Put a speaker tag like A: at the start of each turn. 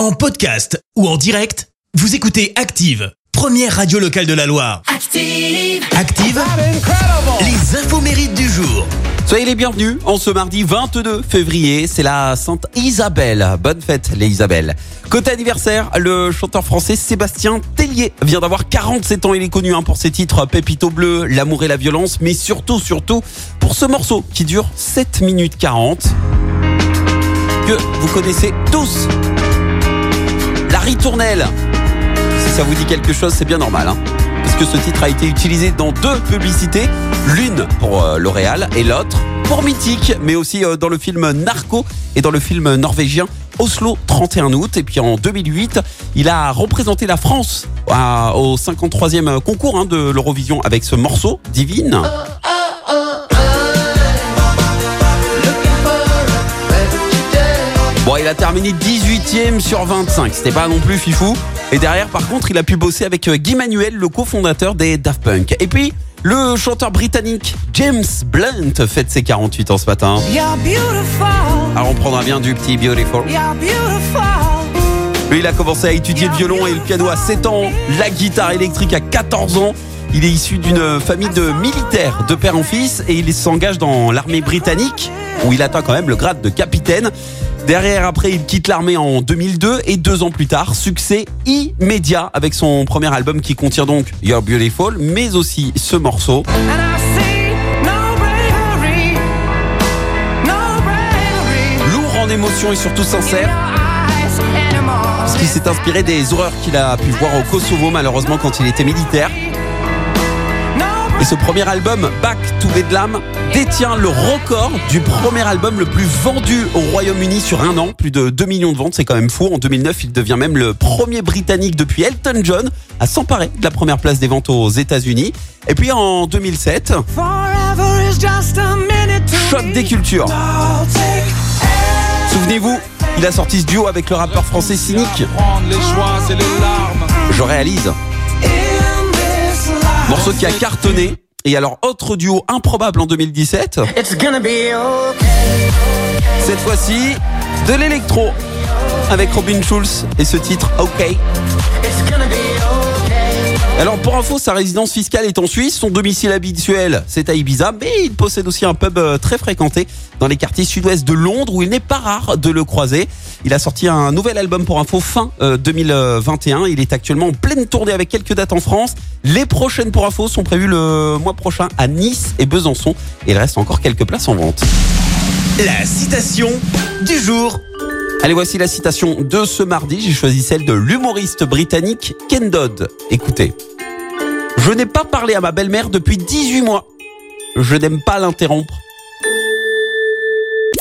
A: En podcast ou en direct, vous écoutez Active, première radio locale de la Loire.
B: Active.
A: Active, les infos mérites du jour.
C: Soyez les bienvenus en ce mardi 22 février, c'est la Sainte Isabelle. Bonne fête les Isabelles. Côté anniversaire, le chanteur français Sébastien Tellier vient d'avoir 47 ans. Il est connu hein, pour ses titres Pépito Bleu, L'amour et la violence, mais surtout, surtout pour ce morceau qui dure 7 minutes 40 que vous connaissez tous. La ritournelle. Si ça vous dit quelque chose, c'est bien normal. Hein parce que ce titre a été utilisé dans deux publicités, l'une pour euh, L'Oréal et l'autre pour Mythique, mais aussi euh, dans le film Narco et dans le film norvégien Oslo 31 août. Et puis en 2008, il a représenté la France à- au 53e concours hein, de l'Eurovision avec ce morceau, Divine. Bon, il a terminé 18e sur 25. C'était pas non plus fifou. Et derrière, par contre, il a pu bosser avec euh, Guy Manuel, le cofondateur des Daft Punk. Et puis, le chanteur britannique James Blunt fête ses 48 ans ce matin. Alors, on prendra bien du petit beautiful. Lui, il a commencé à étudier le violon et le piano à 7 ans, la guitare électrique à 14 ans. Il est issu d'une famille de militaires, de père en fils, et il s'engage dans l'armée britannique, où il atteint quand même le grade de capitaine. Derrière, après, il quitte l'armée en 2002, et deux ans plus tard, succès immédiat avec son premier album qui contient donc You're Beautiful, mais aussi ce morceau. Lourd en émotion et surtout
B: In
C: sincère.
B: anymore.
C: qui s'est inspiré des horreurs qu'il a pu voir au Kosovo malheureusement quand il était militaire. Et ce premier album, Back to Bedlam, détient le record du premier album le plus vendu au Royaume-Uni sur un an. Plus de 2 millions de ventes, c'est quand même fou. En 2009, il devient même le premier Britannique depuis Elton John à s'emparer de la première place des ventes aux États-Unis. Et puis en 2007,
B: Forever is just a minute to
C: choc des cultures. Souvenez-vous, il a sorti ce duo avec le rappeur français
D: larmes.
C: Je réalise. Morceau qui a cartonné. Et alors, autre duo improbable en 2017.
B: It's gonna be okay.
C: Cette fois-ci, de l'électro avec Robin Schulz et ce titre OK.
B: It's gonna be okay.
C: Alors pour info, sa résidence fiscale est en Suisse, son domicile habituel c'est à Ibiza, mais il possède aussi un pub euh, très fréquenté dans les quartiers sud-ouest de Londres où il n'est pas rare de le croiser. Il a sorti un nouvel album pour info fin euh, 2021. Il est actuellement en pleine tournée avec quelques dates en France. Les prochaines pour info sont prévues le mois prochain à Nice et Besançon. Et il reste encore quelques places en vente.
A: La citation du jour.
C: Allez, voici la citation de ce mardi. J'ai choisi celle de l'humoriste britannique Ken Dodd. Écoutez. Je n'ai pas parlé à ma belle-mère depuis 18 mois. Je n'aime pas l'interrompre.